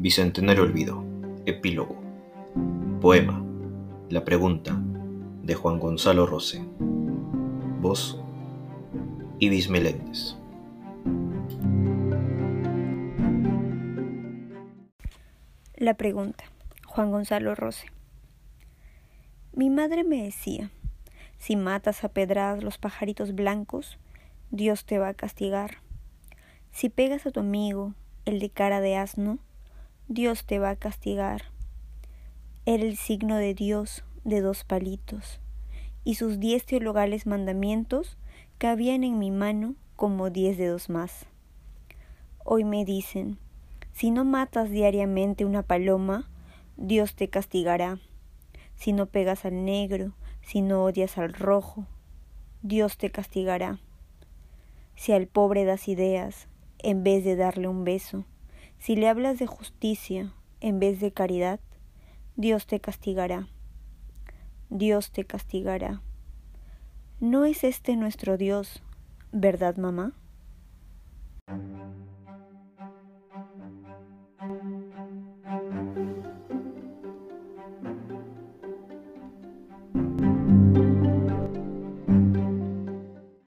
Bicentenario Olvido. Epílogo. Poema. La pregunta. De Juan Gonzalo Rose. Voz. Ibis Meléndez. La pregunta. Juan Gonzalo Rose. Mi madre me decía, si matas a pedradas los pajaritos blancos, Dios te va a castigar. Si pegas a tu amigo, el de cara de asno, Dios te va a castigar. Era el signo de Dios de dos palitos, y sus diez teologales mandamientos cabían en mi mano como diez dedos más. Hoy me dicen, si no matas diariamente una paloma, Dios te castigará. Si no pegas al negro, si no odias al rojo, Dios te castigará. Si al pobre das ideas, en vez de darle un beso, si le hablas de justicia en vez de caridad, Dios te castigará. Dios te castigará. ¿No es este nuestro Dios, verdad, mamá?